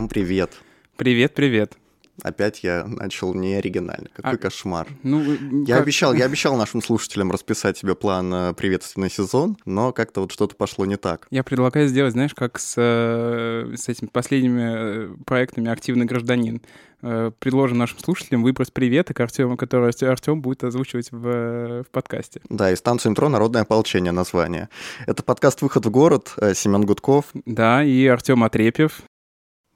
Всем привет. Привет, привет. Опять я начал не оригинально. Какой а, кошмар. Ну, я, как... обещал, я обещал нашим слушателям расписать себе план э, приветственный сезон, но как-то вот что-то пошло не так. Я предлагаю сделать, знаешь, как с, э, с этими последними э, проектами «Активный гражданин». Предложим нашим слушателям выброс привета к Артему, который Артем будет озвучивать в, в подкасте. Да, и станцию интро «Народное ополчение» название. Это подкаст «Выход в город», Семен Гудков. Да, и Артем Отрепьев.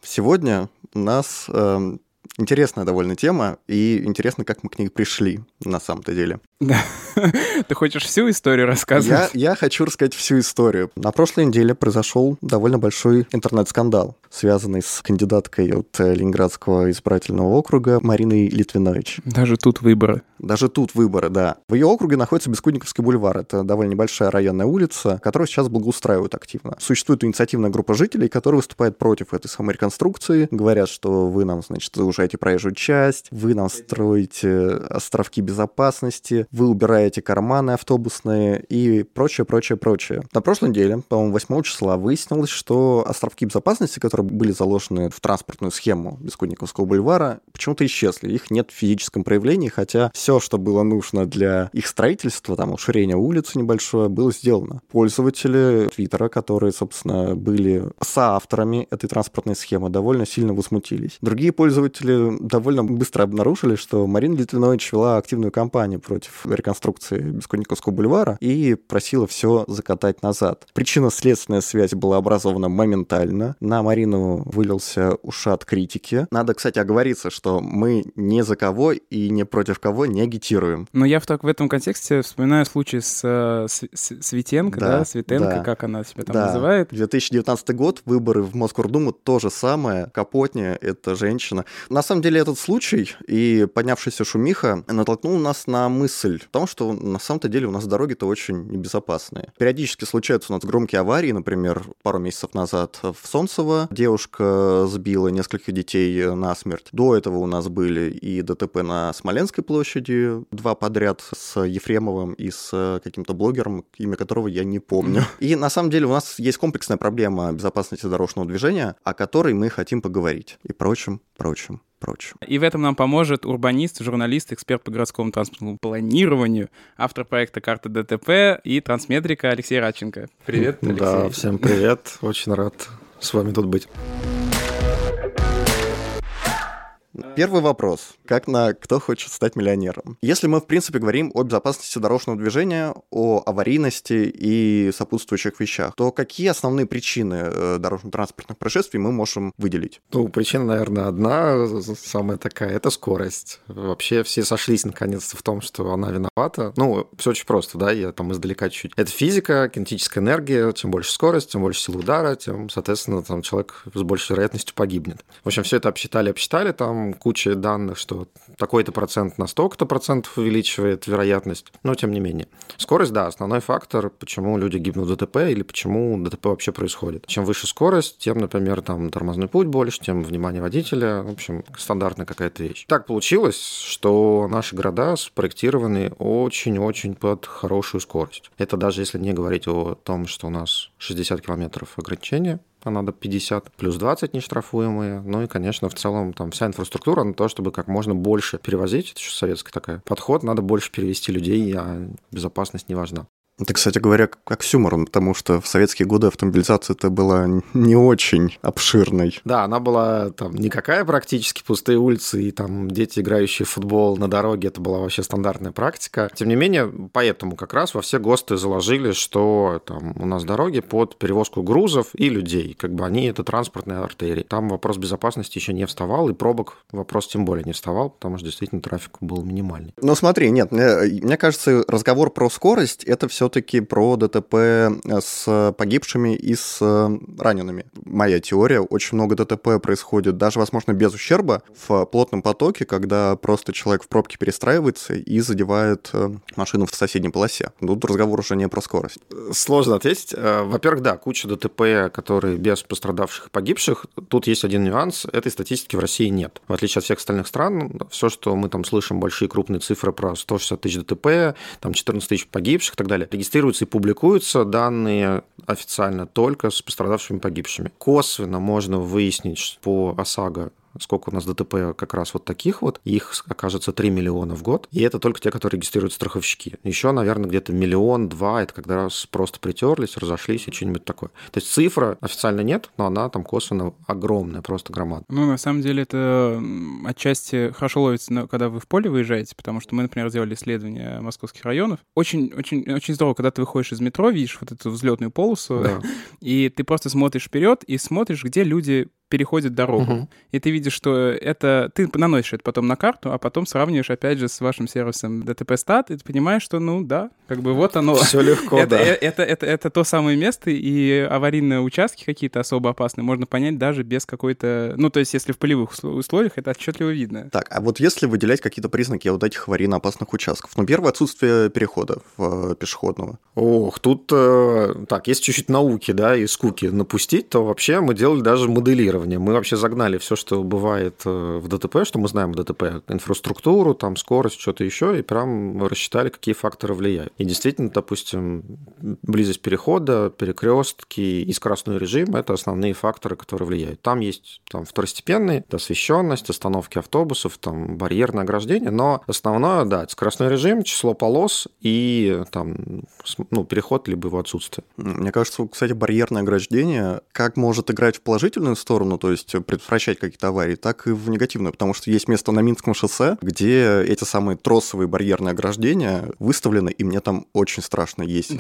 Сегодня нас э, Интересная довольно тема, и интересно, как мы к ней пришли на самом-то деле. Да. Ты хочешь всю историю рассказывать? Я, я хочу рассказать всю историю. На прошлой неделе произошел довольно большой интернет-скандал, связанный с кандидаткой от э, Ленинградского избирательного округа Мариной Литвинович. Даже тут выборы. Даже тут выборы, да. В ее округе находится Бескудниковский бульвар. Это довольно небольшая районная улица, которую сейчас благоустраивают активно. Существует инициативная группа жителей, которые выступают против этой самой реконструкции. Говорят, что вы нам, значит, заужаете проезжую часть, вы нам строите островки безопасности, вы убираете карманы автобусные и прочее, прочее, прочее. На прошлой неделе, по-моему, 8 числа выяснилось, что островки безопасности, которые были заложены в транспортную схему Бескудниковского бульвара, почему-то исчезли. Их нет в физическом проявлении, хотя все, что было нужно для их строительства, там, уширение улицы небольшое, было сделано. Пользователи Твиттера, которые, собственно, были соавторами этой транспортной схемы, довольно сильно возмутились. Другие пользователи довольно быстро обнаружили, что Марина Литвинович вела активную кампанию против реконструкции Бескудниковского бульвара и просила все закатать назад. Причинно-следственная связь была образована моментально. На Марину вылился ушат критики. Надо, кстати, оговориться, что мы ни за кого и не против кого не агитируем. Но я в, так, в этом контексте вспоминаю случай с, э, с, с Светенко, да, да Светенко, да. как она себя там да. называет. 2019 год, выборы в Москву-Думу, то же самое. Капотня — это женщина. На самом деле этот случай и поднявшаяся шумиха натолкнул нас на мысль о том, что на самом-то деле у нас дороги-то очень небезопасные. Периодически случаются у нас громкие аварии, например, пару месяцев назад в Солнцево девушка сбила нескольких детей насмерть. До этого у нас были и ДТП на Смоленской площади, два подряд с Ефремовым и с каким-то блогером, имя которого я не помню. И на самом деле у нас есть комплексная проблема безопасности дорожного движения, о которой мы хотим поговорить. И прочим, прочим прочим. И в этом нам поможет урбанист, журналист, эксперт по городскому транспортному планированию, автор проекта «Карта ДТП» и трансметрика Алексей Радченко. Привет, Алексей. Да, всем привет. Очень рад с вами тут быть. Первый вопрос. Как на «Кто хочет стать миллионером?» Если мы, в принципе, говорим о безопасности дорожного движения, о аварийности и сопутствующих вещах, то какие основные причины э, дорожно-транспортных происшествий мы можем выделить? Ну, причина, наверное, одна, самая такая, это скорость. Вообще все сошлись наконец-то в том, что она виновата. Ну, все очень просто, да, я там издалека чуть-чуть. Это физика, кинетическая энергия. Чем больше скорость, тем больше сила удара, тем, соответственно, там человек с большей вероятностью погибнет. В общем, все это обсчитали, обсчитали, там куча данных, что такой-то процент на столько-то процентов увеличивает вероятность, но тем не менее. Скорость, да, основной фактор, почему люди гибнут в ДТП или почему ДТП вообще происходит. Чем выше скорость, тем, например, там тормозной путь больше, тем внимание водителя, в общем, стандартная какая-то вещь. Так получилось, что наши города спроектированы очень-очень под хорошую скорость. Это даже если не говорить о том, что у нас 60 километров ограничения, а надо 50, плюс 20 нештрафуемые. Ну и, конечно, в целом там вся инфраструктура на то, чтобы как можно больше перевозить, это еще советская такая подход, надо больше перевести людей, а безопасность не важна. Это, кстати говоря, как с юмором, потому что в советские годы автомобилизация-то была не очень обширной. Да, она была там никакая практически, пустые улицы и там дети, играющие в футбол на дороге, это была вообще стандартная практика. Тем не менее, поэтому как раз во все ГОСТы заложили, что там у нас дороги под перевозку грузов и людей, как бы они это транспортные артерии. Там вопрос безопасности еще не вставал, и пробок вопрос тем более не вставал, потому что действительно трафик был минимальный. Ну смотри, нет, мне, мне кажется, разговор про скорость — это все все-таки про ДТП с погибшими и с ранеными. Моя теория, очень много ДТП происходит даже, возможно, без ущерба в плотном потоке, когда просто человек в пробке перестраивается и задевает э, машину в соседней полосе. Тут разговор уже не про скорость. Сложно ответить. Э, во-первых, да, куча ДТП, которые без пострадавших и погибших. Тут есть один нюанс. Этой статистики в России нет. В отличие от всех остальных стран, все, что мы там слышим, большие крупные цифры про 160 тысяч ДТП, там 14 тысяч погибших и так далее, регистрируются и публикуются данные официально только с пострадавшими погибшими. Косвенно можно выяснить по ОСАГО сколько у нас ДТП как раз вот таких вот, их окажется 3 миллиона в год, и это только те, которые регистрируют страховщики. Еще, наверное, где-то миллион-два, это когда раз просто притерлись, разошлись и что-нибудь такое. То есть цифра официально нет, но она там косвенно огромная, просто громадная. Ну, на самом деле, это отчасти хорошо ловится, когда вы в поле выезжаете, потому что мы, например, делали исследование московских районов. Очень, очень, очень здорово, когда ты выходишь из метро, видишь вот эту взлетную полосу, да. и ты просто смотришь вперед и смотришь, где люди переходит дорогу. Угу. И ты видишь, что это... Ты наносишь это потом на карту, а потом сравниваешь, опять же, с вашим сервисом DTP Stat, и ты понимаешь, что, ну, да, как бы вот оно. Все легко, это, да. Это, это, это, это то самое место, и аварийные участки какие-то особо опасные можно понять даже без какой-то... Ну, то есть, если в полевых условиях, это отчетливо видно. Так, а вот если выделять какие-то признаки вот этих аварийно опасных участков, ну, первое, отсутствие перехода в, э, пешеходного. Ох, тут, э, так, если чуть-чуть науки, да, и скуки напустить, то вообще мы делали даже моделирование. Мы вообще загнали все, что бывает э, в ДТП, что мы знаем в ДТП, инфраструктуру, там, скорость, что-то еще, и прям рассчитали, какие факторы влияют. И действительно, допустим, близость перехода, перекрестки и скоростной режим – это основные факторы, которые влияют. Там есть там, второстепенные, освещенность, остановки автобусов, там, барьерное ограждение, но основное, да, скоростной режим, число полос и там, ну, переход либо его отсутствие. Мне кажется, кстати, барьерное ограждение как может играть в положительную сторону, то есть предотвращать какие-то аварии, так и в негативную, потому что есть место на Минском шоссе, где эти самые тросовые барьерные ограждения выставлены, и мне там очень страшно есть.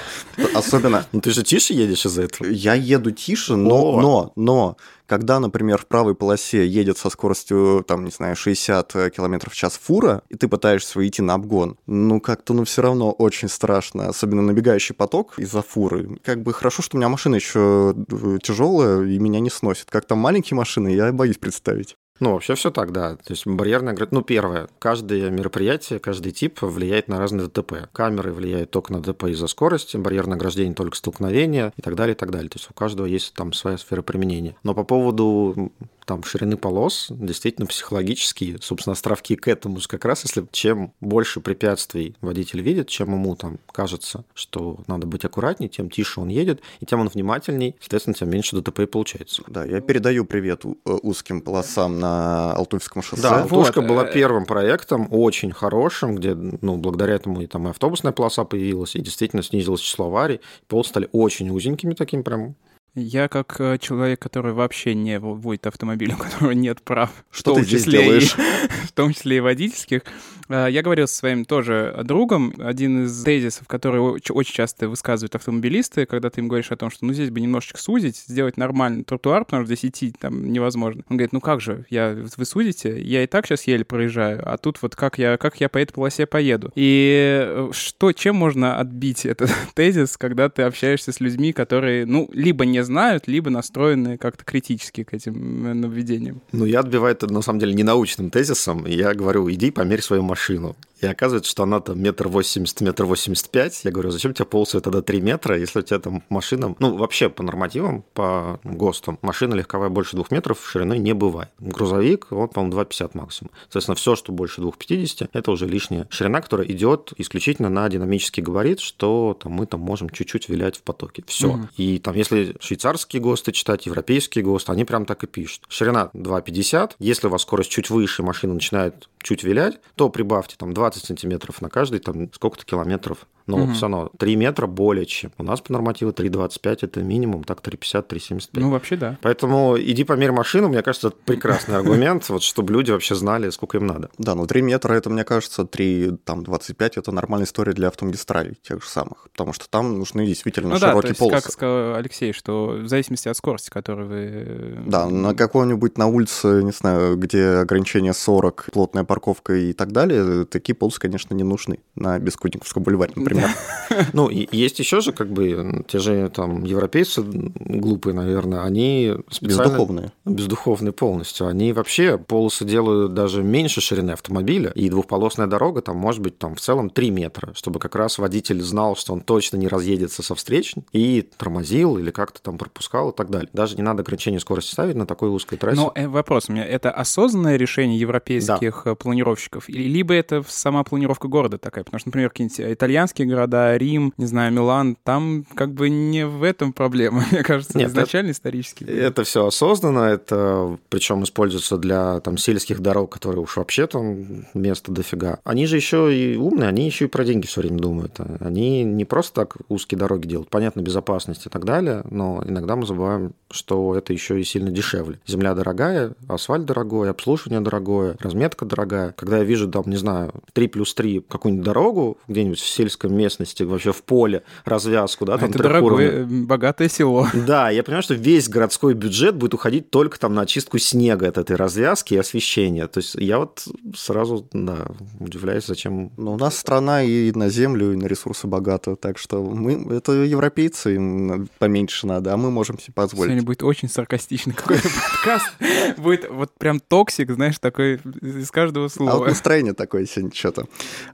Особенно... Ну ты же тише едешь из-за этого? Я еду тише, но, но, но когда, например, в правой полосе едет со скоростью, там, не знаю, 60 км в час фура, и ты пытаешься идти на обгон, ну, как-то, ну, все равно очень страшно, особенно набегающий поток из-за фуры. Как бы хорошо, что у меня машина еще э, тяжелая, и меня не сносит. Как там маленькие машины, я боюсь представить. Ну, вообще все так, да. То есть барьерная ограждение... Ну, первое, каждое мероприятие, каждый тип влияет на разные ДТП. Камеры влияют только на ДТП из-за скорости, барьерное ограждение только столкновения и так далее, и так далее. То есть у каждого есть там своя сфера применения. Но по поводу там ширины полос, действительно психологические, собственно, островки к этому как раз, если чем больше препятствий водитель видит, чем ему там кажется, что надо быть аккуратнее, тем тише он едет, и тем он внимательней, соответственно, тем меньше ДТП и получается. Да, я передаю привет э, узким полосам на Алтуфьском шоссе. Да, Алтушка вот. была э, первым проектом, очень хорошим, где, ну, благодаря этому и там и автобусная полоса появилась, и действительно снизилось число аварий, полосы стали очень узенькими таким прям я как э, человек, который вообще не водит автомобиль, у которого нет прав, что в том ты числе делаешь? И, в том числе и водительских, э, я говорил со своим тоже другом, один из тезисов, который очень часто высказывают автомобилисты, когда ты им говоришь о том, что ну здесь бы немножечко сузить, сделать нормальный тротуар, потому что здесь идти там невозможно. Он говорит, ну как же, я, вы судите, я и так сейчас еле проезжаю, а тут вот как я, как я по этой полосе поеду. И э, что, чем можно отбить этот тезис, когда ты общаешься с людьми, которые, ну, либо не знают, либо настроены как-то критически к этим э, нововведениям. Ну, я отбиваю это, на самом деле, не научным тезисом. Я говорю, иди померь свою машину. И оказывается, что она там метр восемьдесят, метр восемьдесят пять. Я говорю, зачем тебе полосы тогда три метра, если у тебя там машина... Ну, вообще по нормативам, по ГОСТам, машина легковая больше двух метров шириной не бывает. Грузовик, он, по-моему, 2,50 максимум. Соответственно, все, что больше 2,50, это уже лишняя ширина, которая идет исключительно на динамический габарит, что там, мы там можем чуть-чуть вилять в потоке. Все. Угу. И там, если швейцарские ГОСТы читать, европейские ГОСТы, они прям так и пишут. Ширина 2,50. Если у вас скорость чуть выше, машина начинает чуть вилять, то прибавьте там 20 сантиметров на каждый, там сколько-то километров но угу. все равно 3 метра более чем. У нас по нормативу 3,25 это минимум, так 3,50, 3,75. Ну, вообще да. Поэтому иди померь машину, мне кажется, это прекрасный аргумент, вот чтобы люди вообще знали, сколько им надо. Да, ну 3 метра это, мне кажется, 3, там, 25 это нормальная история для автомагистралей тех же самых, потому что там нужны действительно ну, широкие да, то есть, полосы. как сказал Алексей, что в зависимости от скорости, которую вы... Да, на какой-нибудь на улице, не знаю, где ограничение 40, плотная парковка и так далее, такие полосы, конечно, не нужны на Бескудниковском бульваре, например например. Ну, есть еще же, как бы, те же там европейцы глупые, наверное, они специально... Бездуховные. Бездуховные полностью. Они вообще полосы делают даже меньше ширины автомобиля, и двухполосная дорога там может быть там в целом 3 метра, чтобы как раз водитель знал, что он точно не разъедется со встреч и тормозил или как-то там пропускал и так далее. Даже не надо ограничение скорости ставить на такой узкой трассе. Но э, вопрос у меня, это осознанное решение европейских да. Э, планировщиков, либо это сама планировка города такая? Потому что, например, какие-нибудь итальянские исторические города, Рим, не знаю, Милан, там как бы не в этом проблема, мне кажется, Нет, изначально это, исторический. Это все осознанно, это причем используется для там сельских дорог, которые уж вообще там места дофига. Они же еще и умные, они еще и про деньги все время думают. Они не просто так узкие дороги делают, понятно, безопасность и так далее, но иногда мы забываем, что это еще и сильно дешевле. Земля дорогая, асфальт дорогой, обслуживание дорогое, разметка дорогая. Когда я вижу там, не знаю, 3 плюс 3 какую-нибудь дорогу где-нибудь в сельской местности, вообще в поле, развязку, да, там Это дорогое, богатое село. Да, я понимаю, что весь городской бюджет будет уходить только там на очистку снега от этой развязки и освещения. То есть я вот сразу, да, удивляюсь, зачем... Но у нас страна и на землю, и на ресурсы богата, так что мы, это европейцы, им поменьше надо, а мы можем себе позволить. Сегодня будет очень саркастичный какой-то подкаст. Будет вот прям toxic, знаешь, такой из каждого слова. А вот настроение такое сегодня что-то.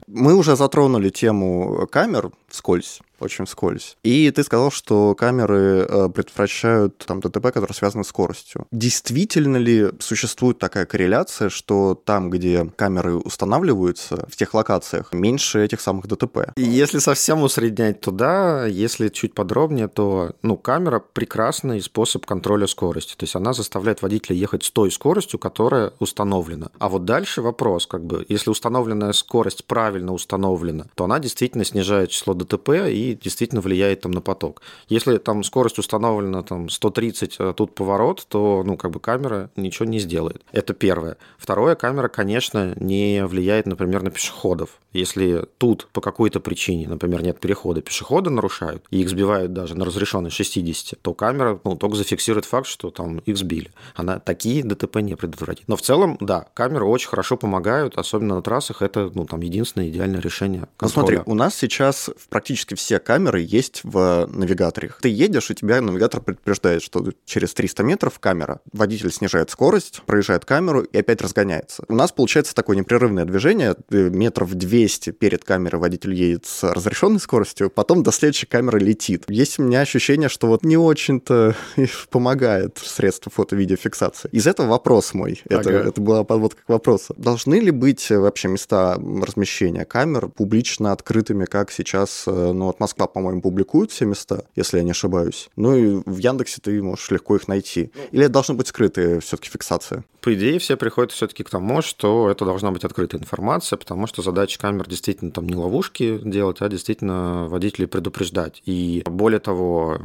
Мы уже затронули тему камер вскользь очень вскользь. И ты сказал, что камеры э, предотвращают там ДТП, которые связаны с скоростью. Действительно ли существует такая корреляция, что там, где камеры устанавливаются, в тех локациях, меньше этих самых ДТП? Если совсем усреднять туда, если чуть подробнее, то ну, камера прекрасный способ контроля скорости. То есть она заставляет водителя ехать с той скоростью, которая установлена. А вот дальше вопрос, как бы, если установленная скорость правильно установлена, то она действительно снижает число ДТП и действительно влияет там на поток. Если там скорость установлена там 130, а тут поворот, то ну как бы камера ничего не сделает. Это первое. Второе, камера, конечно, не влияет, например, на пешеходов. Если тут по какой-то причине, например, нет перехода, пешеходы нарушают, и их сбивают даже на разрешенной 60, то камера ну, только зафиксирует факт, что там их сбили. Она такие ДТП не предотвратит. Но в целом, да, камеры очень хорошо помогают, особенно на трассах. Это ну, там единственное идеальное решение. Контроля. Ну смотри, у нас сейчас практически все камеры есть в навигаторе. Ты едешь, и тебя навигатор предупреждает, что через 300 метров камера. Водитель снижает скорость, проезжает камеру и опять разгоняется. У нас получается такое непрерывное движение. Метров 200 перед камерой водитель едет с разрешенной скоростью, потом до следующей камеры летит. Есть у меня ощущение, что вот не очень-то помогает средства фото-видеофиксации. Из этого вопрос мой. Это, ага. это была подводка к вопросу. Должны ли быть вообще места размещения камер публично открытыми, как сейчас, э, ну вот Москва, по-моему, публикует все места, если я не ошибаюсь. Ну и в Яндексе ты можешь легко их найти. Ну. Или это должна быть скрытая все-таки фиксация? По идее, все приходят все-таки к тому, что это должна быть открытая информация, потому что задача камер действительно там не ловушки делать, а действительно водителей предупреждать. И более того,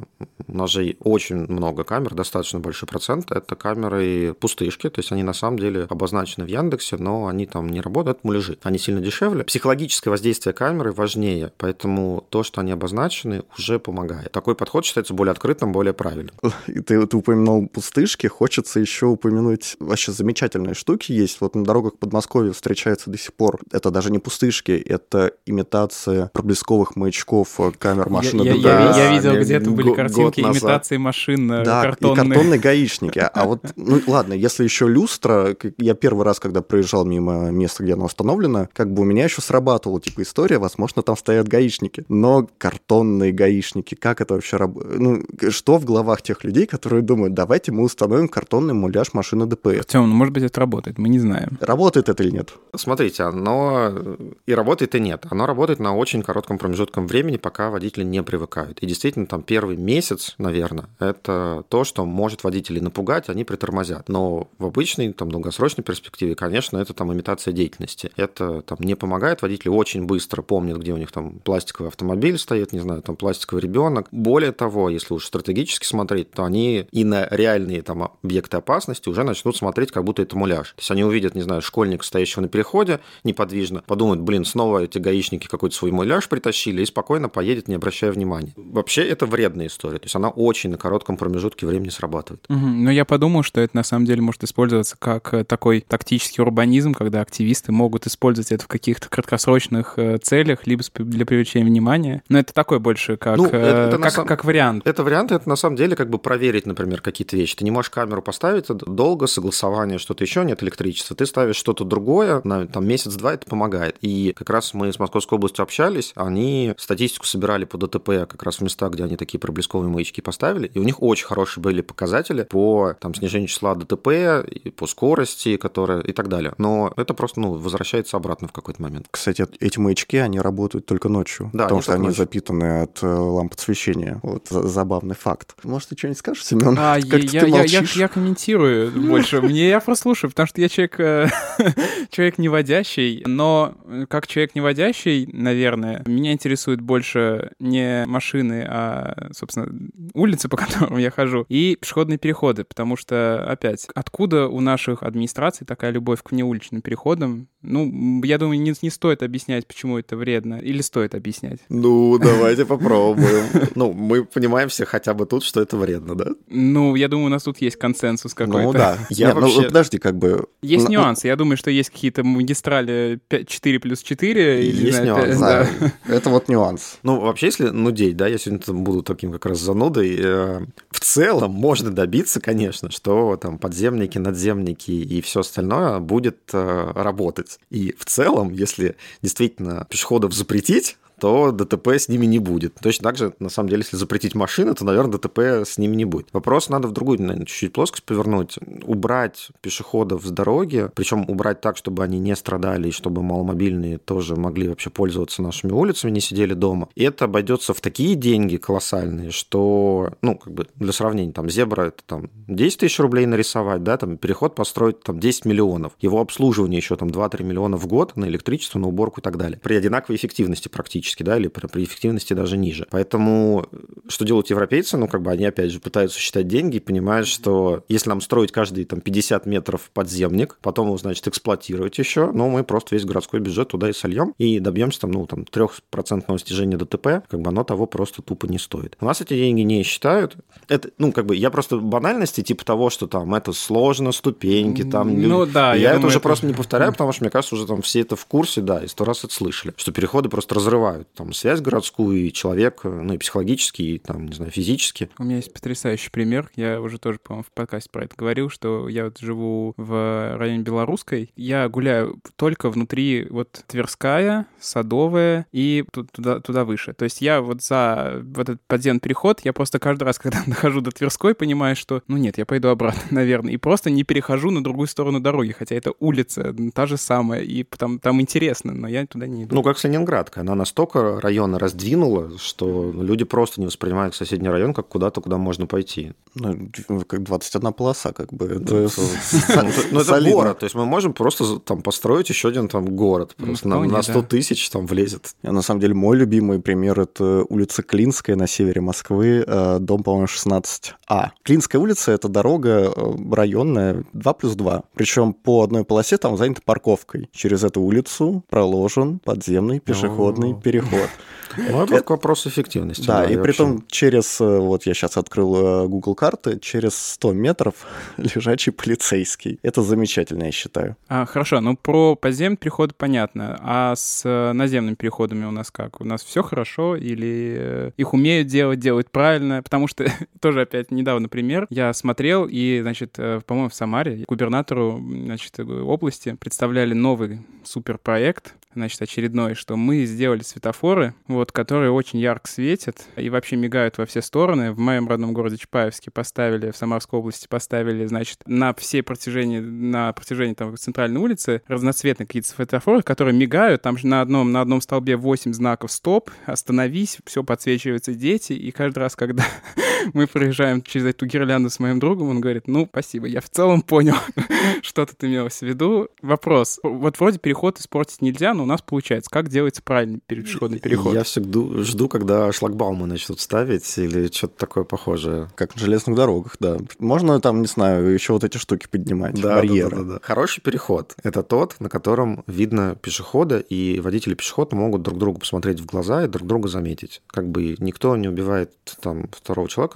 у нас же очень много камер, достаточно большой процент, это камеры пустышки, то есть они на самом деле обозначены в Яндексе, но они там не работают, муляжи. Они сильно дешевле. Психологическое воздействие камеры важнее, поэтому то, что они обозначены, уже помогает. Такой подход считается более открытым, более правильным. И ты, ты упомянул пустышки, хочется еще упомянуть вообще замечательные штуки есть. Вот на дорогах Подмосковья встречаются до сих пор. Это даже не пустышки, это имитация проблесковых маячков камер машин. Я, я, я, видел, где-то были картинки имитации машин э, да, картонные. и картонные гаишники. А вот, ну ладно, если еще люстра, я первый раз, когда проезжал мимо места, где она установлена, как бы у меня еще срабатывала типа история, возможно, там стоят гаишники. Но картонные гаишники, как это вообще работает? Ну, что в головах тех людей, которые думают, давайте мы установим картонный муляж машины ДПС? Артем, ну, может быть, это работает, мы не знаем. Работает это или нет? Смотрите, оно и работает, и нет. Оно работает на очень коротком промежутке времени, пока водители не привыкают. И действительно, там первый месяц, наверное, это то, что может водителей напугать, они притормозят. Но в обычной, там, долгосрочной перспективе, конечно, это там имитация деятельности. Это там не помогает, водители очень быстро помнят, где у них там пластиковый автомобиль стоит, не знаю, там пластиковый ребенок. Более того, если уж стратегически смотреть, то они и на реальные там объекты опасности уже начнут смотреть, как будто это муляж. То есть они увидят, не знаю, школьника, стоящего на переходе неподвижно, подумают, блин, снова эти гаишники какой-то свой муляж притащили, и спокойно поедет, не обращая внимания. Вообще это вредная история. То есть она очень на коротком промежутке времени срабатывает. Угу. Но я подумал, что это на самом деле может использоваться как э, такой тактический урбанизм, когда активисты могут использовать это в каких-то краткосрочных э, целях, либо для привлечения внимания. Но это такой больше как, ну, это, э, это как, сам... как вариант. Это вариант, это на самом деле как бы проверить, например, какие-то вещи. Ты не можешь камеру поставить долго, согласование, что-то еще, нет электричества. Ты ставишь что-то другое, на там месяц-два это помогает. И как раз мы с Московской областью общались, они статистику собирали по ДТП как раз в местах, где они такие проблесковые маячки поставили, и у них очень хорошие были показатели по там, снижению числа ДТП, и по скорости, которая и так далее. Но это просто ну, возвращается обратно в какой-то момент. Кстати, эти маячки, они работают только ночью, да, потому что они ночью. Запитаны от э, ламп подсвещения. Вот забавный факт. Может, ты что-нибудь скажешь, Семен? А, я, я, я, молчишь? я комментирую больше. Мне я прослушаю, потому что я человек, э, человек неводящий. Но э, как человек неводящий, наверное, меня интересует больше не машины, а, собственно, улицы, по которым я хожу, и пешеходные переходы. Потому что, опять, откуда у наших администраций такая любовь к внеуличным переходам? Ну, я думаю, не, не стоит объяснять, почему это вредно. Или стоит объяснять? Ну, давайте попробуем. Ну, мы понимаем все хотя бы тут, что это вредно, да? Ну, я думаю, у нас тут есть консенсус какой-то. Ну да. Я Нет, ну, вообще- подожди, как бы... Есть Ну, нюансы. Я думаю, что есть какие-то магистрали 5 4 плюс 4. Или, не Есть знаю, нюансы, пять- Да, это вот нюанс. Ну, вообще, если нудеть, да, я сегодня буду таким как раз занудой, э, в целом можно добиться, конечно, что там подземники, надземники и все остальное будет э, работать. И в целом, если действительно пешеходов запретить, то ДТП с ними не будет. Точно так же, на самом деле, если запретить машины, то, наверное, ДТП с ними не будет. Вопрос надо в другую, наверное, чуть-чуть плоскость повернуть. Убрать пешеходов с дороги, причем убрать так, чтобы они не страдали, и чтобы маломобильные тоже могли вообще пользоваться нашими улицами, не сидели дома. И это обойдется в такие деньги колоссальные, что, ну, как бы для сравнения, там, зебра это там 10 тысяч рублей нарисовать, да, там, переход построить там 10 миллионов. Его обслуживание еще там 2-3 миллиона в год на электричество, на уборку и так далее. При одинаковой эффективности практически, да, или при, эффективности даже ниже. Поэтому что делают европейцы? Ну, как бы они, опять же, пытаются считать деньги и понимают, что если нам строить каждые там 50 метров подземник, потом его, значит, эксплуатировать еще, ну, мы просто весь городской бюджет туда и сольем и добьемся там, ну, там, 3% снижения ДТП, как бы оно того просто тупо не стоит. У нас эти деньги не считают. Это, ну, как бы, я просто банальности, типа того, что там это сложно, ступеньки, там... Ну да, я, я это уже это- просто не повторяю, потому что, мне кажется, уже там все это в курсе, да, и сто раз это слышали, что переходы просто разрывают там связь городскую, и человек, ну, и психологически, и там, не знаю, физически. У меня есть потрясающий пример. Я уже тоже, по-моему, в подкасте про это говорил, что я вот живу в районе Белорусской. Я гуляю только внутри вот Тверская, Садовая и ту- туда, туда выше. То есть я вот за вот этот подземный переход, я просто каждый раз, когда дохожу до Тверской, понимаю, что, ну нет, я пойду обратно, наверное. И просто не перехожу на другую сторону дороги, хотя это улица, та же самая, и там, там интересно, но я туда не иду. Ну, как с Ленинградкой. Она настолько районы раздвинула, что люди просто не воспринимают соседний район как куда-то, куда можно пойти. Ну, как 21 полоса, как бы. Это Ну, Ну, это город. То есть мы можем просто там построить еще один там город. Ну, Просто на- вполне, на 100 да. тысяч там влезет. На самом деле, мой любимый пример — это улица Клинская на севере Москвы, э, дом, по-моему, 16А. Клинская улица — это дорога э, районная 2 плюс 2. Причем по одной полосе там занята парковкой. Через эту улицу проложен подземный пешеходный О. переход. Ну, это к вопросу эффективности. Да, и при том через, э, вот я сейчас открыл э, Google карты, через 100 метров лежачий полицейский. Это замечательно, я считаю. А, хорошо, ну про подземный переход понятно. А с э, наземными переходами у нас как? У нас все хорошо или их умеют делать, делают правильно? Потому что тоже опять недавно пример. Я смотрел, и, значит, по-моему, в Самаре губернатору, значит, области представляли новый суперпроект, значит, очередной, что мы сделали светофоры, вот, которые очень ярко светят и вообще мигают во все стороны. В моем родном городе Чапаевске поставили, в Самарской области поставили, значит, на все протяжении, на протяжении там центральной улицы разноцветные какие-то светофоры, которые мигают, там же на одном, на одном столбе 8 знаков «Стоп», «Остановись», все подсвечиваются дети, и каждый раз, когда мы проезжаем через эту гирлянду с моим другом, он говорит, ну, спасибо, я в целом понял, что тут имелось в виду. Вопрос. Вот вроде переход испортить нельзя, но у нас получается. Как делается правильный пешеходный переход? Я всегда жду, когда шлагбаумы начнут ставить или что-то такое похожее. Как на железных дорогах, да. Можно там, не знаю, еще вот эти штуки поднимать, Да, барьеры. да, да, да. Хороший переход – это тот, на котором видно пешехода, и водители пешехода могут друг другу посмотреть в глаза и друг друга заметить. Как бы никто не убивает там второго человека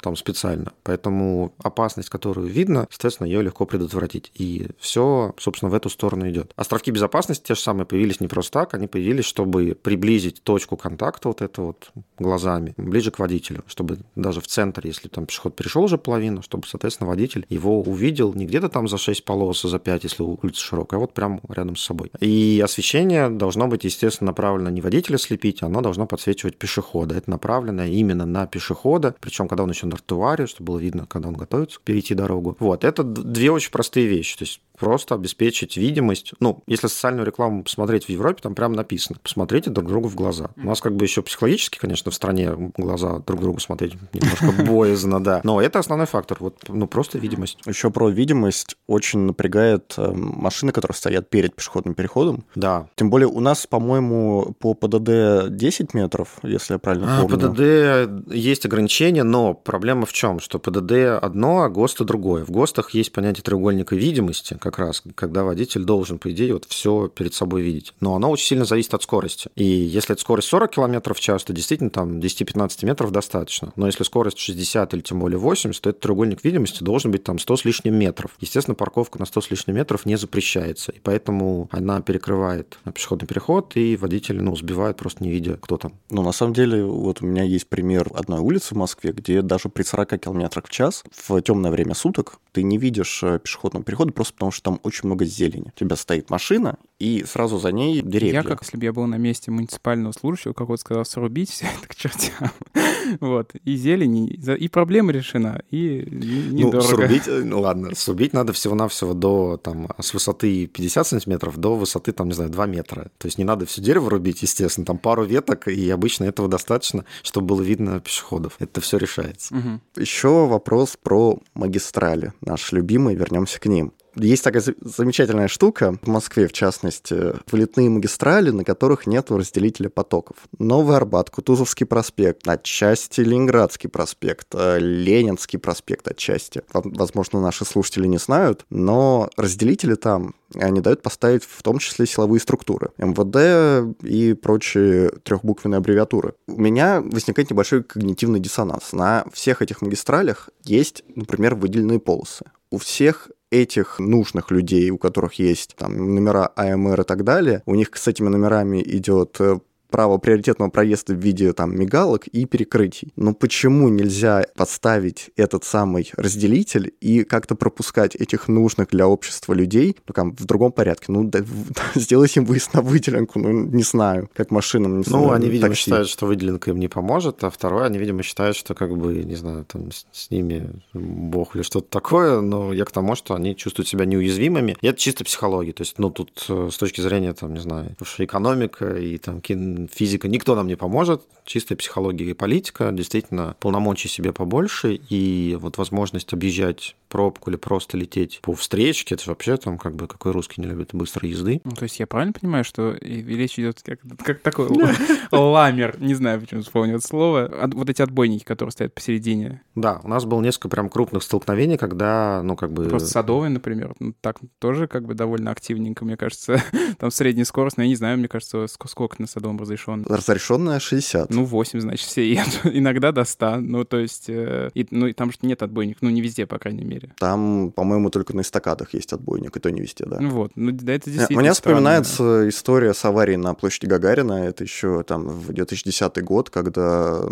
там специально. Поэтому опасность, которую видно, соответственно, ее легко предотвратить. И все, собственно, в эту сторону идет. Островки безопасности те же самые появились не просто так, они появились, чтобы приблизить точку контакта вот это вот глазами ближе к водителю, чтобы даже в центре, если там пешеход перешел уже половину, чтобы, соответственно, водитель его увидел не где-то там за 6 полос, а за 5, если улица широкая, а вот прямо рядом с собой. И освещение должно быть, естественно, направлено не водителя слепить, оно должно подсвечивать пешехода. Это направлено именно на пешехода, причем когда он еще на тротуаре, чтобы было видно, когда он готовится перейти дорогу. Вот, это две очень простые вещи. То есть просто обеспечить видимость. Ну, если социальную рекламу посмотреть в Европе, там прямо написано, посмотрите друг другу в глаза. У нас как бы еще психологически, конечно, в стране глаза друг другу смотреть немножко боязно, да. Но это основной фактор, вот, ну, просто видимость. Еще про видимость очень напрягает э, машины, которые стоят перед пешеходным переходом. Да. Тем более у нас, по-моему, по ПДД 10 метров, если я правильно а, помню. ПДД есть ограничения, но проблема в чем? Что ПДД одно, а ГОСТы другое. В ГОСТах есть понятие треугольника видимости, как раз, когда водитель должен, по идее, вот все перед собой видеть. Но оно очень сильно зависит от скорости. И если это скорость 40 км в час, то действительно там 10-15 метров достаточно. Но если скорость 60 или тем более 80, то этот треугольник видимости должен быть там 100 с лишним метров. Естественно, парковка на 100 с лишним метров не запрещается. И поэтому она перекрывает пешеходный переход, и водитель, ну, сбивает просто не видя, кто там. Ну, на самом деле, вот у меня есть пример одной улицы в Москве, где даже при 40 км в час в темное время суток ты не видишь э, пешеходного перехода просто потому, что там очень много зелени. У тебя стоит машина, и сразу за ней деревья. Я, как если бы я был на месте муниципального служащего, как вот сказал, срубить все это к чертям. вот. И зелень, и проблема решена, и недорого. Ну, срубить, ну ладно, срубить надо всего-навсего до, там, с высоты 50 сантиметров до высоты, там, не знаю, 2 метра. То есть не надо все дерево рубить, естественно, там пару веток, и обычно этого достаточно, чтобы было видно пешеходов. Это все решается. Угу. Еще вопрос про магистрали. Наш любимый, вернемся к ним. Есть такая замечательная штука в Москве, в частности, вылетные магистрали, на которых нет разделителя потоков. Новый Арбат, Кутузовский проспект, отчасти Ленинградский проспект, э, Ленинский проспект отчасти. Возможно, наши слушатели не знают, но разделители там они дают поставить в том числе силовые структуры, МВД и прочие трехбуквенные аббревиатуры. У меня возникает небольшой когнитивный диссонанс. На всех этих магистралях есть, например, выделенные полосы. У всех этих нужных людей, у которых есть там номера АМР и так далее, у них с этими номерами идет э, право приоритетного проезда в виде там мигалок и перекрытий. Но почему нельзя подставить этот самый разделитель и как-то пропускать этих нужных для общества людей ну, там, в другом порядке? Ну, да, сделайте им выезд на выделенку, ну, не знаю, как машинам, не Ну, знаю, они, видимо, такси. считают, что выделенка им не поможет, а второе, они, видимо, считают, что, как бы, не знаю, там, с, с ними бог или что-то такое, но я к тому, что они чувствуют себя неуязвимыми. И это чисто психология. То есть, ну, тут э, с точки зрения, там, не знаю, экономика и там кин физика, никто нам не поможет. Чистая психология и политика, действительно, полномочий себе побольше, и вот возможность объезжать пробку или просто лететь по встречке, это же вообще там как бы какой русский не любит быстрой езды. Ну, то есть я правильно понимаю, что речь идет как, как такой ламер, не знаю, почему вспомнил это слово, вот эти отбойники, которые стоят посередине. Да, у нас было несколько прям крупных столкновений, когда, ну, как бы... Просто садовые, например, ну, так тоже как бы довольно активненько, мне кажется, там средняя скорость, но я не знаю, мне кажется, сколько на садовом разрешен. Разрешенная 60. Ну, 8, значит, все едут. Иногда до 100, ну, то есть, э, и, ну, и там же нет отбойников, ну, не везде, по крайней мере. Там, по-моему, только на эстакадах есть отбойник, и то не везде, да. Ну вот, ну да, это действительно Мне странно. вспоминается история с аварией на площади Гагарина, это еще там в 2010 год, когда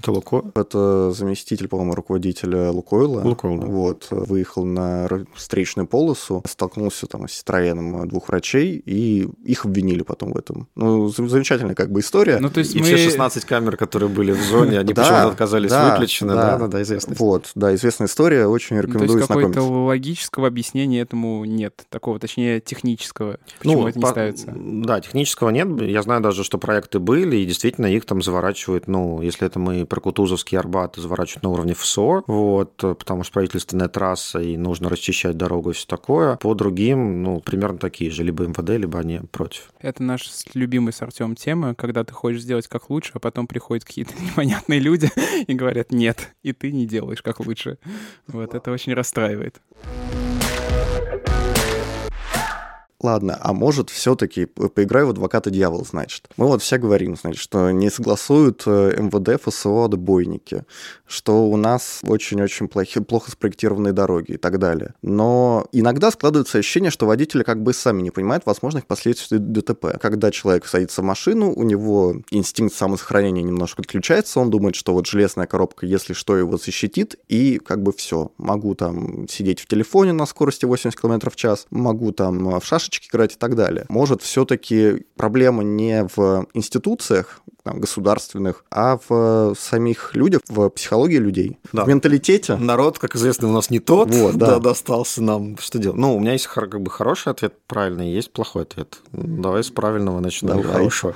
это Луко? Это заместитель, по-моему, руководителя Лукойла. Лукойл, да. Вот, выехал на встречную полосу, столкнулся там с троеном двух врачей, и их обвинили потом в этом. Ну, замечательная как бы история. Ну, то есть и мы... все 16 камер, которые были в зоне, они почему-то отказались выключены, да, да, да, известно. Вот, да, известная история, очень рекомендую ну, то есть какого-то логического объяснения этому нет, такого, точнее, технического. Почему ну, это не по... ставится? Да, технического нет. Я знаю даже, что проекты были, и действительно их там заворачивают, ну, если это мы про Кутузовский Арбат заворачивают на уровне ФСО, вот, потому что правительственная трасса, и нужно расчищать дорогу и все такое. По другим, ну, примерно такие же, либо МВД, либо они против. Это наш любимый с Артем тема, когда ты хочешь сделать как лучше, а потом приходят какие-то непонятные люди и говорят «нет», и ты не делаешь как лучше. Вот, это очень расстраивает. Ладно, а может все-таки поиграю в адвоката дьявола, значит. Мы вот все говорим, значит, что не согласуют э, МВД, ФСО, отбойники, что у нас очень-очень плохи, плохо спроектированные дороги и так далее. Но иногда складывается ощущение, что водители как бы сами не понимают возможных последствий ДТП. Когда человек садится в машину, у него инстинкт самосохранения немножко отключается, он думает, что вот железная коробка, если что, его защитит, и как бы все. Могу там сидеть в телефоне на скорости 80 км в час, могу там в шашечке шашечки играть и так далее. Может, все-таки проблема не в институциях, там, государственных, а в самих людях, в психологии людей, да. в менталитете. Народ, как известно, у нас не тот, вот, да. да, достался нам. Что делать? Ну, у меня есть как бы хороший ответ правильный, есть плохой ответ. Давай с правильного начнем. Давай. Хорошо.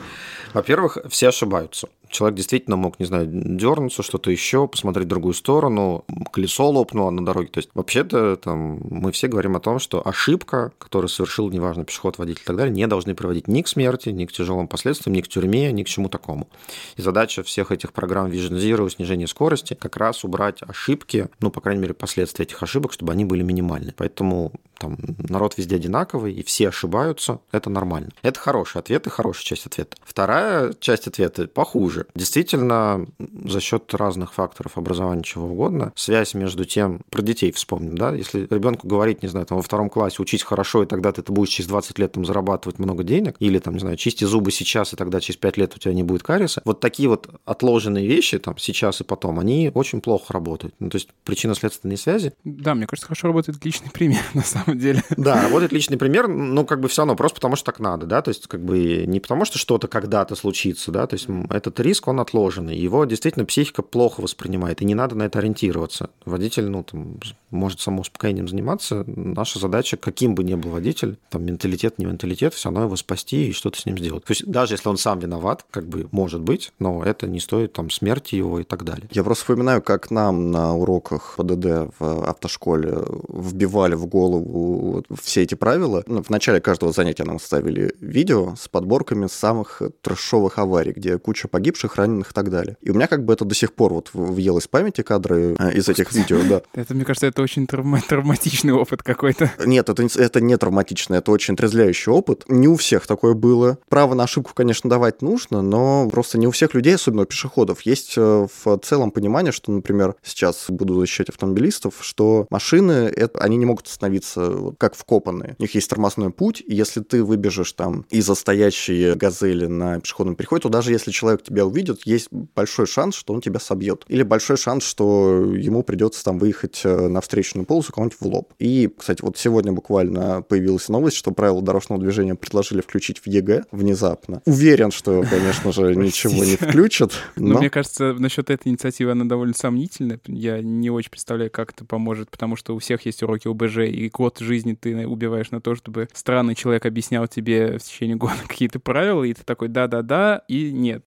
Во-первых, все ошибаются человек действительно мог, не знаю, дернуться, что-то еще, посмотреть в другую сторону, колесо лопнуло на дороге. То есть вообще-то там мы все говорим о том, что ошибка, которую совершил, неважно, пешеход, водитель и так далее, не должны приводить ни к смерти, ни к тяжелым последствиям, ни к тюрьме, ни к чему такому. И задача всех этих программ Vision Zero, снижения скорости, как раз убрать ошибки, ну, по крайней мере, последствия этих ошибок, чтобы они были минимальны. Поэтому там народ везде одинаковый, и все ошибаются, это нормально. Это хороший ответ и хорошая часть ответа. Вторая часть ответа похуже. Действительно, за счет разных факторов образования чего угодно, связь между тем, про детей вспомним, да, если ребенку говорить, не знаю, там во втором классе учись хорошо, и тогда ты, ты будешь через 20 лет там зарабатывать много денег, или там, не знаю, чисти зубы сейчас, и тогда через 5 лет у тебя не будет кариеса. Вот такие вот отложенные вещи, там, сейчас и потом, они очень плохо работают. Ну, то есть причинно-следственные связи. Да, мне кажется, хорошо работает личный пример, на самом деле. Да, работает личный пример, ну, как бы все равно, просто потому что так надо, да, то есть как бы не потому что что-то когда-то случится, да, то есть этот риск, он отложенный, его действительно психика плохо воспринимает, и не надо на это ориентироваться. Водитель, ну, там, может самоуспокоением заниматься, наша задача, каким бы ни был водитель, там, менталитет, не менталитет, все равно его спасти и что-то с ним сделать. То есть даже если он сам виноват, как бы может быть, но это не стоит там смерти его и так далее. Я просто вспоминаю, как нам на уроках ПДД в автошколе вбивали в голову все эти правила. Ну, в начале каждого занятия нам ставили видео с подборками самых трэшовых аварий, где куча погибших, раненых и так далее. И у меня как бы это до сих пор вот въелось в памяти кадры э, из этих видео, да. Это, мне кажется, это очень травма- травматичный опыт какой-то. Нет, это, это не травматичный, это очень отрезвляющий опыт. Не у всех такое было. Право на ошибку, конечно, давать нужно, но просто не у всех людей, особенно у пешеходов, есть э, в целом понимание, что, например, сейчас буду защищать автомобилистов, что машины, это, они не могут становиться как вкопанные. У них есть тормозной путь, и если ты выбежишь там из-за стоящей газели на пешеходном переходе, то даже если человек тебя увидит, есть большой шанс, что он тебя собьет. Или большой шанс, что ему придется там выехать э, на встречную полосу кому-нибудь в лоб. И, кстати, вот сегодня буквально появилась новость, что правила дорожного движения предложили включить в ЕГЭ внезапно. Уверен, что, конечно же, ничего не включат. Но мне кажется, насчет этой инициативы она довольно сомнительная. Я не очень представляю, как это поможет, потому что у всех есть уроки ОБЖ, и год жизни ты убиваешь на то, чтобы странный человек объяснял тебе в течение года какие-то правила, и ты такой да-да-да, и нет.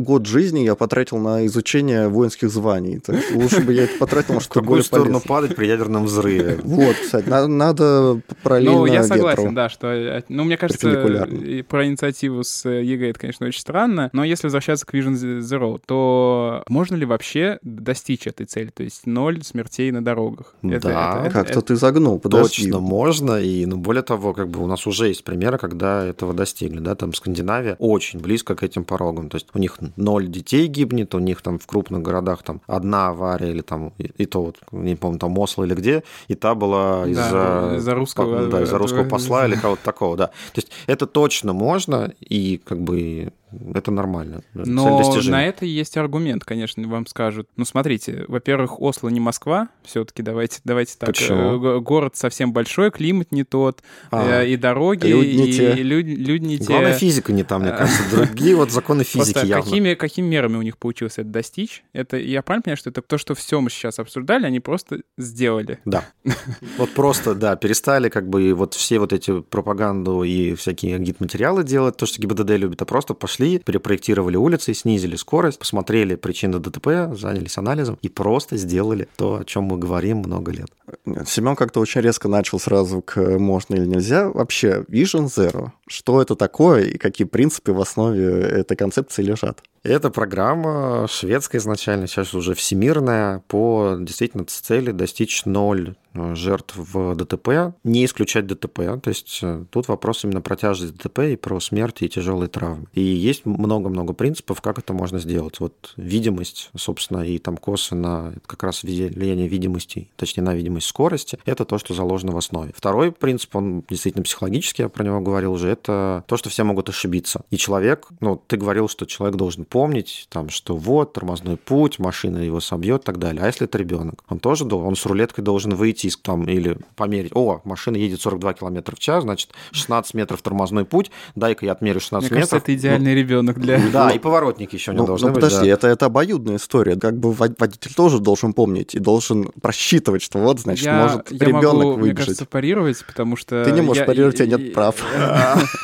Год жизни я потратил на изучение воинских званий. лучше бы я это потратил на что-то более сторону падать при ядерном взрыве. Вот, кстати, надо параллельно Ну, я согласен, да, что... Э, ну, мне кажется, про инициативу с э, ЕГЭ это, конечно, очень странно, но если возвращаться к Vision Zero, то можно ли вообще достичь этой цели? То есть ноль смертей на дорогах? Да, как-то ты загнул, подожди. Точно, можно, и, ну, более того, как бы у нас уже есть примеры, когда этого достигли, да, там Скандинавия очень близко к этим порогам, то есть у них ноль детей гибнет, у них там в крупных городах там одна авария или там, и, и то вот, не помню, там Осло или где, и та была из-за... Да, из-за русского... Да, из-за русского посла или кого-то такого, да. То есть это точно можно, и как бы это нормально. Но на это есть аргумент, конечно, вам скажут. Ну, смотрите, во-первых, Осло не Москва, все-таки давайте, давайте так. Почему? Э, город совсем большой, климат не тот, а, и дороги, люди не и те. люди, люди не те. Главное, физика не там, мне кажется. Другие вот законы физики Просто явно. Какими, какими мерами у них получилось это достичь? Это, я правильно понимаю, что это то, что все мы сейчас обсуждали, они просто сделали? Да. Вот просто, да, перестали как бы вот все вот эти пропаганду и всякие гид-материалы делать, то, что ГИБДД любит, а просто пошли пошли, перепроектировали улицы, снизили скорость, посмотрели причины ДТП, занялись анализом и просто сделали то, о чем мы говорим много лет. Семен как-то очень резко начал сразу к можно или нельзя. Вообще, Vision Zero, что это такое и какие принципы в основе этой концепции лежат? Это программа шведская изначально, сейчас уже всемирная, по действительно цели достичь ноль э, жертв в ДТП, не исключать ДТП. То есть э, тут вопрос именно про тяжесть ДТП и про смерти и тяжелые травмы. И есть много-много принципов, как это можно сделать. Вот видимость, собственно, и там косвенно как раз влияние видимости, точнее на видимость скорости, это то, что заложено в основе. Второй принцип, он действительно психологический, я про него говорил уже, это то, что все могут ошибиться. И человек, ну, ты говорил, что человек должен помнить, там, что вот, тормозной путь, машина его собьет и так далее. А если это ребенок? Он тоже должен, он с рулеткой должен выйти пройти там или померить, о, машина едет 42 км в час, значит, 16 метров тормозной путь, дай-ка я отмерю 16 Мне метров. кажется, это идеальный ребенок для... Да, и поворотники еще не Ну, должны ну, быть. подожди, да. это, это обоюдная история. Как бы вод- водитель тоже должен помнить и должен просчитывать, что вот, значит, я, может я ребенок могу, мне выбежать. кажется, парировать, потому что... Ты не можешь я- парировать, у тебя нет прав.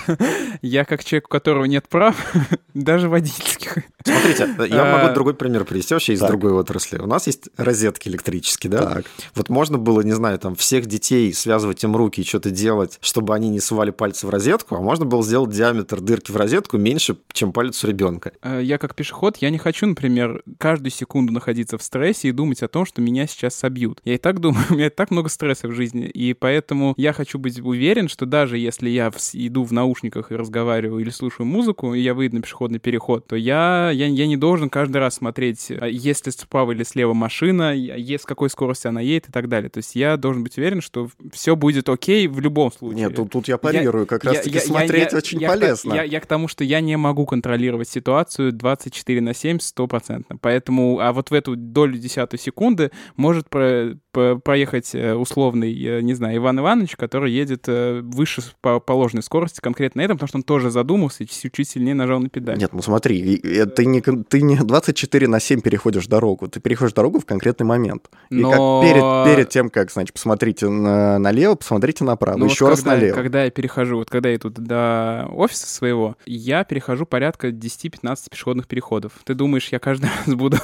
Я как человек, у которого нет прав, даже водительских. Смотрите, я могу другой пример привести вообще из так. другой отрасли. У нас есть розетки электрические, да? Так. Вот можно было, не знаю, там всех детей связывать им руки и что-то делать, чтобы они не сували пальцы в розетку, а можно было сделать диаметр дырки в розетку меньше, чем палец у ребенка. Э, Я как пешеход, я не хочу, например, каждую секунду находиться в стрессе и думать о том, что меня сейчас собьют. Я и так думаю, у меня так много стресса в жизни, и поэтому я хочу быть уверен, что даже если я иду в наушниках и разговариваю или слушаю музыку, и я выйду на пешеходный переход, то я, я, я не должен каждый раз смотреть, а есть ли справа или слева машина, есть с какой скоростью она едет и так далее. То есть я должен быть уверен, что все будет окей в любом случае. Нет, тут, тут я парирую. Как Я- раз-таки я- я- смотреть я- очень я полезно. Я, я к тому, что я не могу контролировать ситуацию 24 на 7 стопроцентно. Поэтому, а вот в эту долю десятую секунды может про- проехать э, условный, э, не знаю, Иван Иванович, который едет э, выше по положенной скорости конкретно на этом, потому что он тоже задумался и чуть чуть сильнее нажал на педаль. Нет, ну смотри, ты не, ты не 24 на 7 переходишь дорогу, ты переходишь дорогу в конкретный момент. И Но- как перед, перед тем, как, значит, посмотрите на- налево, посмотрите направо, Ну вот еще раз когда, налево. Когда я перехожу, вот когда я тут до офиса своего, я перехожу порядка 10-15 пешеходных переходов. Ты думаешь, я каждый раз буду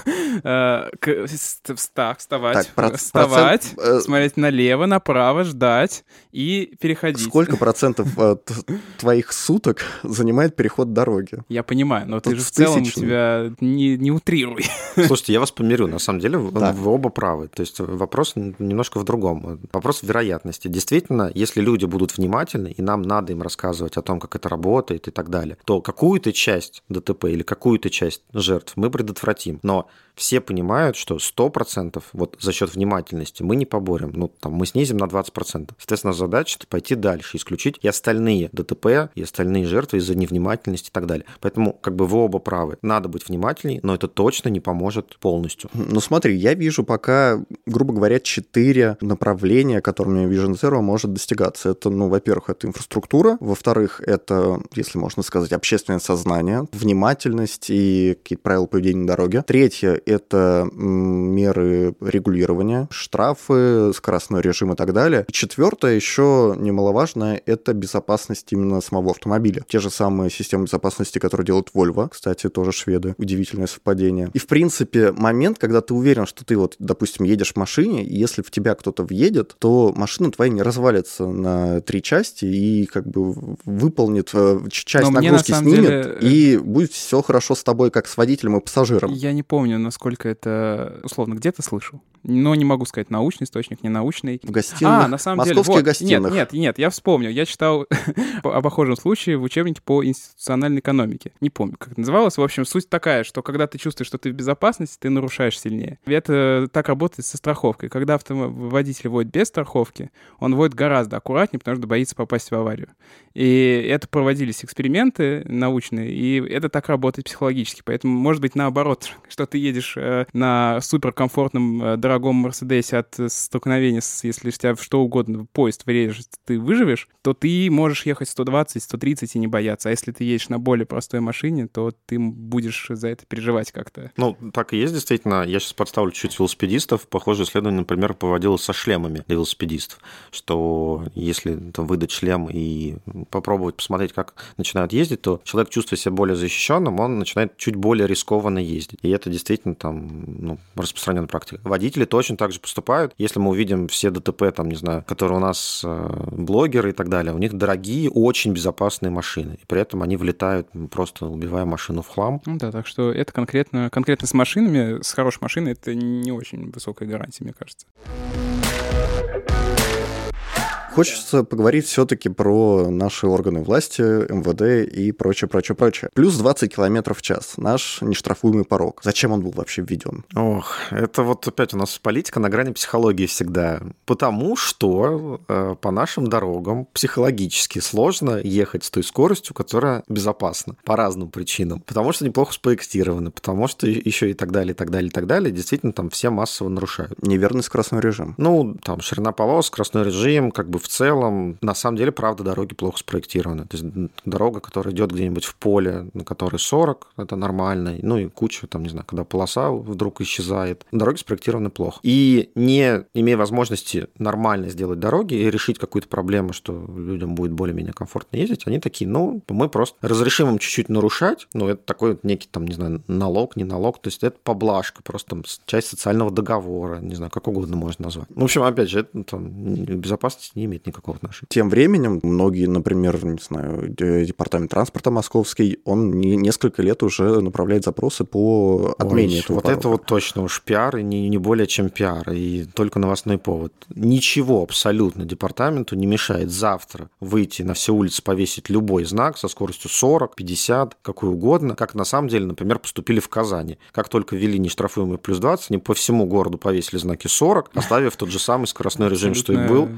э, к- с- вста- вставать, Так, проц- вставать, процент, э, смотреть налево, направо, ждать и переходить. Сколько процентов э, твоих суток занимает переход дороги? Я понимаю, но ты же в целом у тебя не, утрируй. Слушайте, я вас помирю. На самом деле, вы оба правы. То есть вопрос немножко в другом. Вопрос вероятности. Действительно, если люди будут внимательны, и нам надо им рассказывать о том, как это работает и так далее, то какую-то часть ДТП или какую-то часть жертв мы предотвратим. Но все понимают, что 100% вот за счет внимательности мы не поборем. Ну, там, мы снизим на 20%. Соответственно, задача — пойти дальше, исключить и остальные ДТП, и остальные жертвы из-за невнимательности и так далее. Поэтому, как бы, вы оба правы. Надо быть внимательней, но это точно не поможет полностью. Ну смотри, я вижу пока, грубо говоря, четыре направления, которыми Vision Zero может достигаться. Это, ну, во-первых, это инфраструктура, во-вторых, это, если можно сказать, общественное сознание, внимательность и какие-то правила поведения на дороге. Третье — это меры регулирования, штрафы, скоростной режим и так далее. И четвертое, еще немаловажное, это безопасность именно самого автомобиля. Те же самые системы безопасности, которые делают Volvo, кстати, тоже шведы. Удивительное совпадение. И, в принципе, момент, когда ты уверен, что ты вот, допустим, едешь в машине, и если в тебя кто-то въедет, то машина твоя не развалится на три части и как бы выполнит э, часть Но на нагрузки самом снимет, деле, э, и будет все хорошо с тобой, как с водителем и пассажиром. Я не помню, насколько это условно где-то слышал. Но не могу сказать, научный источник, не научный. В гостиных, А, на самом московских деле, вот, гостиных. Нет, нет, нет, я вспомнил. Я читал о похожем случае в учебнике по институциональной экономике. Не помню, как это называлось. В общем, суть такая, что когда ты чувствуешь, что ты в безопасности, ты нарушаешь сильнее. Это так работает со страховкой. Когда автоводитель водит без страховки, он водит гораздо аккуратнее, потому что боится попасть в аварию. И это проводились эксперименты научные, и это так работает психологически. Поэтому, может быть, наоборот, что ты едешь э, на суперкомфортном э, дорогом Мерседесе от э, столкновения, с, если тебя что угодно поезд врежет, ты выживешь, то ты можешь ехать 120, 130 и не бояться. А если ты едешь на более простой машине, то ты будешь за это переживать как-то. Ну, так и есть, действительно. Я сейчас подставлю чуть велосипедистов. Похожее исследование, например, проводилось со шлемами для велосипедистов, что если там, выдать шлем и попробовать посмотреть, как начинают ездить, то человек, чувствуя себя более защищенным, он начинает чуть более рискованно ездить. И это действительно там ну, распространенная практика. Водители точно так же поступают. Если мы увидим все ДТП, там, не знаю, которые у нас э, блогеры и так далее, у них дорогие, очень безопасные машины. И при этом они влетают, просто убивая машину в хлам. Ну да, так что это конкретно, конкретно с машинами, с хорошей машиной, это не очень высокая гарантия, мне кажется. Хочется поговорить все-таки про наши органы власти, МВД и прочее, прочее, прочее. Плюс 20 километров в час. Наш нештрафуемый порог. Зачем он был вообще введен? Ох, это вот опять у нас политика на грани психологии всегда. Потому что э, по нашим дорогам психологически сложно ехать с той скоростью, которая безопасна. По разным причинам. Потому что неплохо спроектированы, потому что еще и так далее, и так далее, и так далее. Действительно, там все массово нарушают. Неверный скоростной режим. Ну, там ширина полос, скоростной режим, как бы в целом, на самом деле, правда, дороги плохо спроектированы. То есть дорога, которая идет где-нибудь в поле, на которой 40, это нормально, ну и куча, там, не знаю, когда полоса вдруг исчезает. Дороги спроектированы плохо. И не имея возможности нормально сделать дороги и решить какую-то проблему, что людям будет более-менее комфортно ездить, они такие, ну, мы просто разрешим им чуть-чуть нарушать, ну, это такой вот некий, там, не знаю, налог, не налог, то есть это поблажка, просто там, часть социального договора, не знаю, как угодно можно назвать. В общем, опять же, это там, безопасности не имеет никакого отношения. Тем временем многие, например, не знаю, департамент транспорта московский, он не, несколько лет уже направляет запросы по отмене Ой, этого Вот порога. это вот точно уж пиар, и не, не более чем пиар, и только новостной повод. Ничего абсолютно департаменту не мешает завтра выйти на все улицы, повесить любой знак со скоростью 40, 50, какой угодно, как на самом деле, например, поступили в Казани. Как только ввели нештрафуемый плюс 20, они по всему городу повесили знаки 40, оставив тот же самый скоростной режим, что и был.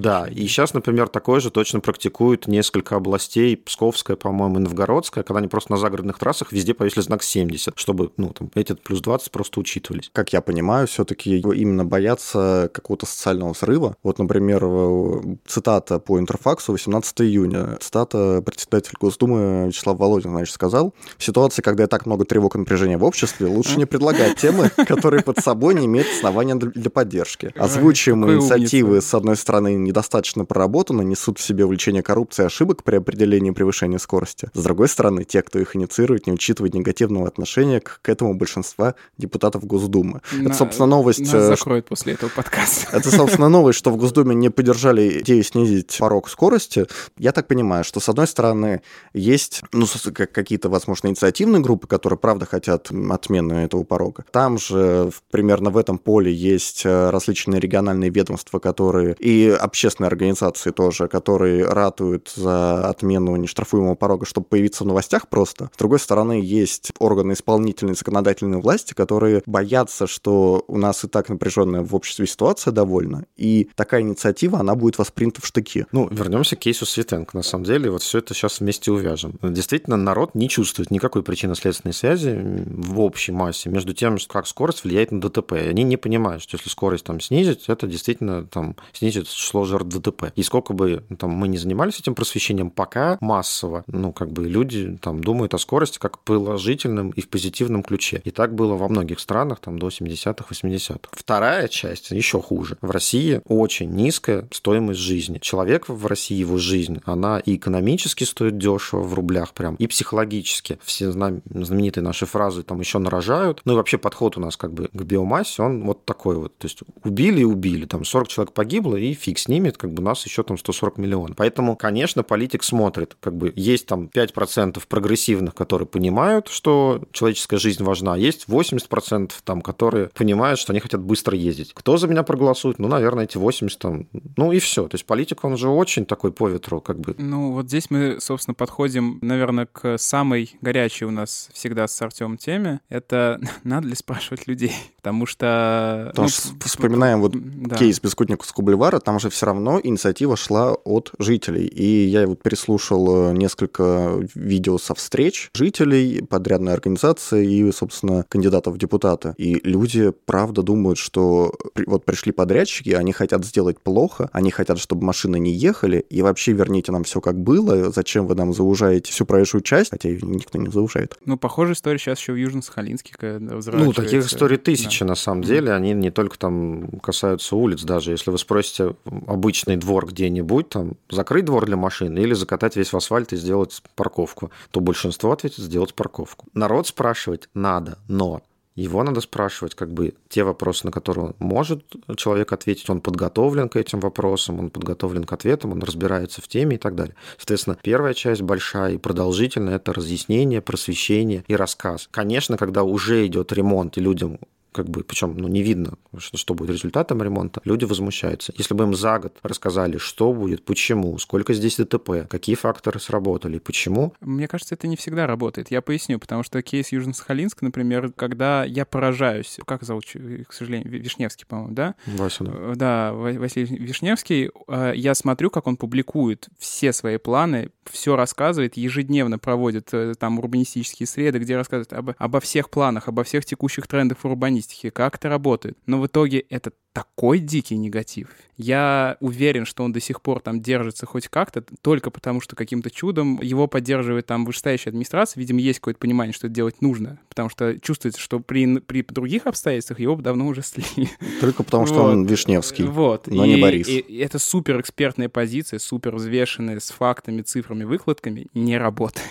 Да, и сейчас, например, такое же точно практикуют несколько областей, Псковская, по-моему, и Новгородская, когда они просто на загородных трассах везде повесили знак 70, чтобы, ну, там, эти плюс 20 просто учитывались. как я понимаю, все-таки именно боятся какого-то социального взрыва. Вот, например, э, цитата по интерфаксу 18 июня. Цитата председатель Госдумы Вячеслав Володин, значит, сказал, в ситуации, когда так много тревог и напряжения в обществе, лучше не предлагать темы, которые под собой не имеют основания для поддержки. Озвучиваемые инициативы, с одной стороны, недостаточно проработаны, несут в себе увлечение коррупции и ошибок при определении превышения скорости. С другой стороны, те, кто их инициирует, не учитывают негативного отношения к, к этому большинства депутатов Госдумы. На- Это, собственно, новость, Нас э, закроют после этого подкаста. это, собственно, новость, что в Госдуме не поддержали идею снизить порог скорости. Я так понимаю, что, с одной стороны, есть ну, какие-то, возможно, инициативные группы, которые, правда, хотят отмены этого порога. Там же примерно в этом поле есть э, различные региональные ведомства, которые и общественные организации тоже, которые ратуют за отмену нештрафуемого порога, чтобы появиться в новостях просто. С другой стороны, есть органы исполнительной и законодательной власти, которые боятся, что у нас и так напряженная в обществе ситуация довольно, и такая инициатива, она будет воспринята в штыки. Ну, вернемся к кейсу Светенко. На самом деле, вот все это сейчас вместе увяжем. Действительно, народ не чувствует никакой причинно-следственной связи в общей массе между тем, как скорость влияет на ДТП. И они не понимают, что если скорость там снизить, это действительно там снизит число жертв ДТП. И сколько бы ну, там мы не занимались этим просвещением, пока массово, ну, как бы люди там думают о скорости как положительном и в позитивном ключе. И так было во многих странах там до 70-х, 80-х. Вторая часть еще хуже. В России очень низкая стоимость жизни. Человек в России, его жизнь, она и экономически стоит дешево в рублях прям, и психологически. Все знам- знаменитые наши фразы там еще нарожают. Ну и вообще подход у нас как бы к биомассе, он вот такой вот. То есть убили и убили. Там 40 человек погибло, и фиг с ними, как бы у нас еще там 140 миллионов. Поэтому, конечно, политик смотрит, как бы есть там 5% прогрессивных, которые понимают, что человеческая жизнь важна, есть 80% там, которые понимают, что они хотят быстро ездить. Кто за меня проголосует? Ну, наверное, эти 80 там, ну и все. То есть политик, он же очень такой по ветру, как бы. Ну, вот здесь мы, собственно, подходим, наверное, к самой горячей у нас всегда с Артемом теме. Это надо ли спрашивать людей? Потому что... Потому ну, что вспоминаем вот да. кейс Бескутниковского бульвара, там же все равно инициатива шла от жителей. И я вот переслушал э, несколько видео со встреч жителей, подрядной организации и, собственно, кандидатов в депутаты. И люди, правда, думают, что вот пришли подрядчики, они хотят сделать плохо, они хотят, чтобы машины не ехали, и вообще верните нам все как было, зачем вы нам заужаете всю проезжую часть, хотя ее никто не заужает. Ну, похожая история сейчас еще в Южно-Сахалинске, когда Ну, таких историй тысячи, Да. на самом деле. Они не только там касаются улиц даже. Если вы спросите обычный двор где-нибудь, там, закрыть двор для машин или закатать весь в асфальт и сделать парковку, то большинство ответит сделать парковку. Народ спрашивать надо, но его надо спрашивать, как бы те вопросы, на которые может человек ответить, он подготовлен к этим вопросам, он подготовлен к ответам, он разбирается в теме и так далее. Соответственно, первая часть большая и продолжительная – это разъяснение, просвещение и рассказ. Конечно, когда уже идет ремонт, и людям как бы, причем ну, не видно, что, что будет результатом ремонта, люди возмущаются. Если бы им за год рассказали, что будет, почему, сколько здесь ДТП, какие факторы сработали, почему. Мне кажется, это не всегда работает. Я поясню, потому что кейс Южно-Сахалинск, например, когда я поражаюсь, как зовут, к сожалению, Вишневский, по-моему, да? Вася, да. Э, да, Василий Вишневский. Э, я смотрю, как он публикует все свои планы, все рассказывает, ежедневно проводит э, там урбанистические среды, где рассказывает об, обо всех планах, обо всех текущих трендах в урбанистике, как это работает. Но в итоге это такой дикий негатив. Я уверен, что он до сих пор там держится хоть как-то, только потому что каким-то чудом его поддерживает там вышестоящая администрация. Видимо, есть какое-то понимание, что это делать нужно, потому что чувствуется, что при, при других обстоятельствах его давно уже слили. Только потому, что вот. он Вишневский, вот. но и, не Борис. И, и это супер экспертная позиция, супер взвешенная, с фактами, цифрами, выкладками, не работает.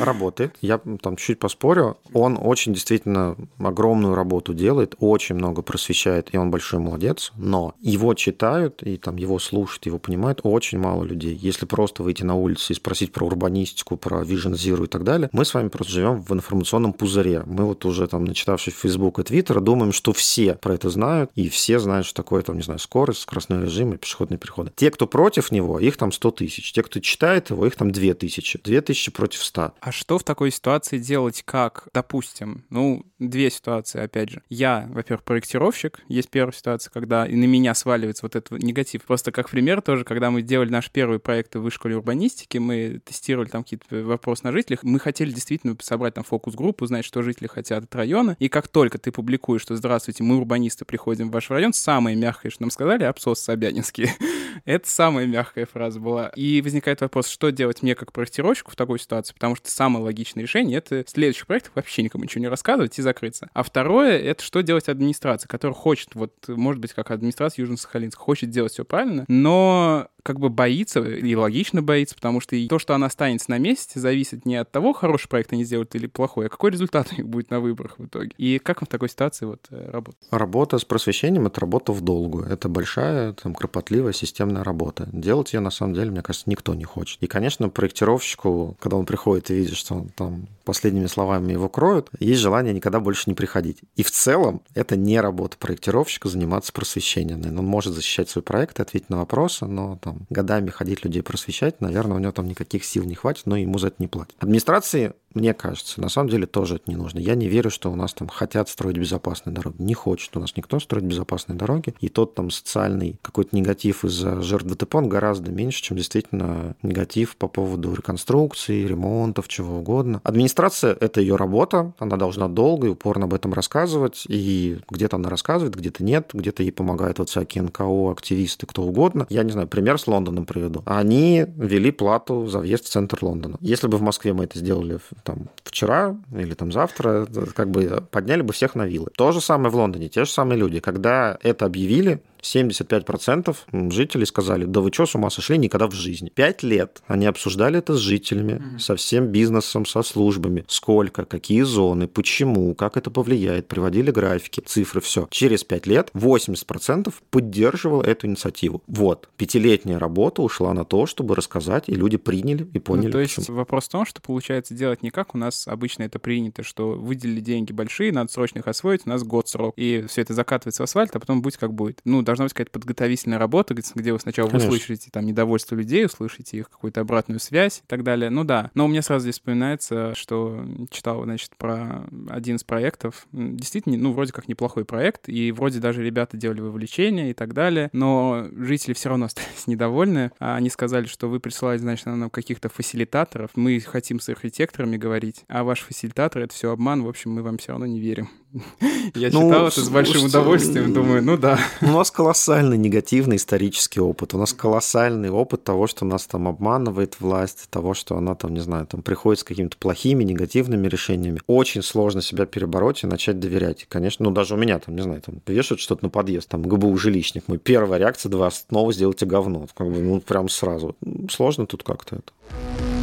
Работает. Я там чуть поспорю. Он очень действительно огромную работу делает, очень много просвещает, и он большой молодец молодец, но его читают и там его слушают, его понимают очень мало людей. Если просто выйти на улицу и спросить про урбанистику, про Vision Zero и так далее, мы с вами просто живем в информационном пузыре. Мы вот уже там, начитавшись Facebook и Twitter, думаем, что все про это знают, и все знают, что такое там, не знаю, скорость, скоростной режим и пешеходные переходы. Те, кто против него, их там 100 тысяч. Те, кто читает его, их там 2 тысячи. 2 тысячи против 100. А что в такой ситуации делать, как, допустим, ну, две ситуации, опять же. Я, во-первых, проектировщик, есть первая ситуация, когда и на меня сваливается вот этот негатив. Просто как пример тоже, когда мы делали наш первый проект в вышколе урбанистики, мы тестировали там какие-то вопросы на жителях, мы хотели действительно собрать там фокус-группу, узнать, что жители хотят от района, и как только ты публикуешь, что «Здравствуйте, мы урбанисты, приходим в ваш район», самое мягкое, что нам сказали, абсос Собянинский. Это самая мягкая фраза была. И возникает вопрос, что делать мне как проектировщику в такой ситуации, потому что самое логичное решение — это в следующих проектах вообще никому ничего не рассказывать и закрыться. А второе — это что делать администрация, которая хочет, вот, может быть, как администрация Южно-Сахалинска, хочет делать все правильно, но как бы боится, и логично боится, потому что то, что она останется на месте, зависит не от того, хороший проект они сделают или плохой, а какой результат у них будет на выборах в итоге. И как в такой ситуации вот э, работать? Работа с просвещением — это работа в долгую. Это большая, там, кропотливая системная работа. Делать ее, на самом деле, мне кажется, никто не хочет. И, конечно, проектировщику, когда он приходит и видит, что он там последними словами его кроют, есть желание никогда больше не приходить. И в целом это не работа проектировщика заниматься просвещением. Он может защищать свой проект ответить на вопросы, но там там, годами ходить людей просвещать, наверное, у него там никаких сил не хватит, но ему за это не платят. Администрации мне кажется, на самом деле тоже это не нужно. Я не верю, что у нас там хотят строить безопасные дороги. Не хочет у нас никто строить безопасные дороги. И тот там социальный какой-то негатив из-за жертв ДТП, он гораздо меньше, чем действительно негатив по поводу реконструкции, ремонтов, чего угодно. Администрация — это ее работа, она должна долго и упорно об этом рассказывать. И где-то она рассказывает, где-то нет, где-то ей помогают вот всякие НКО, активисты, кто угодно. Я не знаю, пример с Лондоном приведу. Они ввели плату за въезд в центр Лондона. Если бы в Москве мы это сделали там вчера или там завтра, как бы подняли бы всех на вилы. То же самое в Лондоне, те же самые люди. Когда это объявили, 75% жителей сказали, да вы что, с ума сошли, никогда в жизни. Пять лет они обсуждали это с жителями, mm-hmm. со всем бизнесом, со службами. Сколько, какие зоны, почему, как это повлияет, приводили графики, цифры, все. Через пять лет 80% поддерживало эту инициативу. Вот, пятилетняя работа ушла на то, чтобы рассказать, и люди приняли и поняли, ну, То есть почему. вопрос в том, что получается делать не как у нас обычно это принято, что выделили деньги большие, надо срочно их освоить, у нас год срок, и все это закатывается в асфальт, а потом будет как будет. Ну, должна быть какая-то подготовительная работа, где вы сначала Конечно. услышите там недовольство людей, услышите их какую-то обратную связь и так далее. Ну да. Но у меня сразу здесь вспоминается, что читал, значит, про один из проектов. Действительно, ну, вроде как неплохой проект, и вроде даже ребята делали вовлечение и так далее, но жители все равно остались недовольны. А они сказали, что вы присылаете, значит, нам каких-то фасилитаторов, мы хотим с архитекторами говорить, а ваш фасилитатор — это все обман, в общем, мы вам все равно не верим. Я ну, читал это с большим удовольствием, думаю, ну да. У нас колоссальный негативный исторический опыт. У нас колоссальный опыт того, что нас там обманывает власть, того, что она там, не знаю, там приходит с какими-то плохими, негативными решениями. Очень сложно себя перебороть и начать доверять. Конечно, ну даже у меня там, не знаю, там вешают что-то на подъезд, там ГБУ жилищник. Мой первая реакция, два, снова сделайте говно. Как бы, ну, прям сразу. Сложно тут как-то это.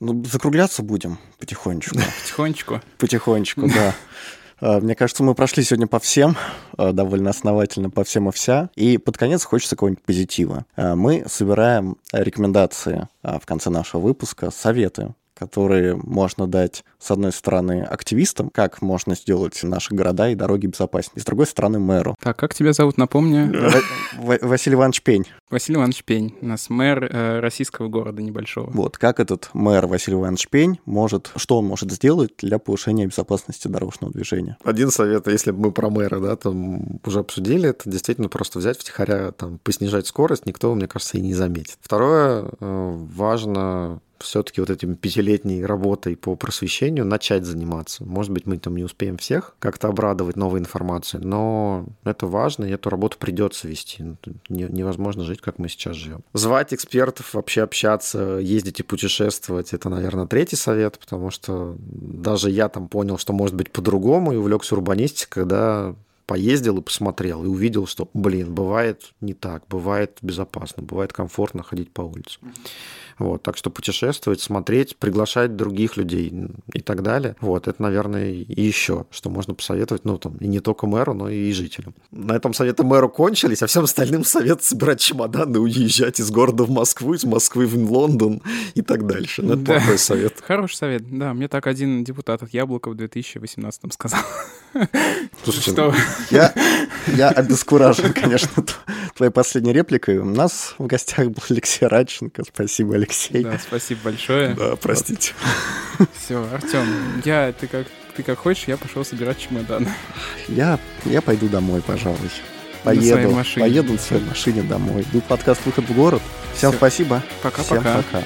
Ну, закругляться будем потихонечку. Потихонечку. Потихонечку, да. А, мне кажется, мы прошли сегодня по всем, а, довольно основательно по всем и вся. И под конец хочется какого-нибудь позитива. А, мы собираем рекомендации в конце нашего выпуска, советы которые можно дать, с одной стороны, активистам, как можно сделать наши города и дороги безопаснее, с другой стороны, мэру. Так, как тебя зовут, напомню? Василий Иванович Пень. Василий Иванович Пень, у нас мэр э, российского города небольшого. Вот, как этот мэр Василий Иванович Пень может, что он может сделать для повышения безопасности дорожного движения? Один совет, если бы мы про мэра, да, там уже обсудили, это действительно просто взять втихаря, там, поснижать скорость, никто, мне кажется, и не заметит. Второе, э, важно все-таки вот этим пятилетней работой по просвещению начать заниматься. Может быть, мы там не успеем всех как-то обрадовать новой информацией, но это важно, и эту работу придется вести. Ну, невозможно жить, как мы сейчас живем. Звать экспертов, вообще общаться, ездить и путешествовать, это, наверное, третий совет, потому что даже я там понял, что может быть по-другому, и увлекся урбанистикой, когда поездил и посмотрел, и увидел, что, блин, бывает не так, бывает безопасно, бывает комфортно ходить по улице. Вот, так что путешествовать, смотреть, приглашать других людей и так далее. Вот, это, наверное, и еще, что можно посоветовать, ну, там, и не только мэру, но и жителям. На этом советы мэру кончились, а всем остальным совет собирать чемоданы, уезжать из города в Москву, из Москвы в Лондон и так дальше. Ну, это да. плохой совет. Хороший совет, да. Мне так один депутат от Яблока в 2018 сказал. Слушайте, что? Я, я обескуражен, конечно, твоей последней репликой. У нас в гостях был Алексей Радченко. Спасибо, Алексей. Да, спасибо большое. Да, простите. Все, Артем, я, ты как, ты как хочешь, я пошел собирать чемодан. Я, я пойду домой, пожалуй. Поеду, на поеду на своей машине домой. Будет подкаст «Выход в город». Всем Все. спасибо. Пока-пока. Всем пока.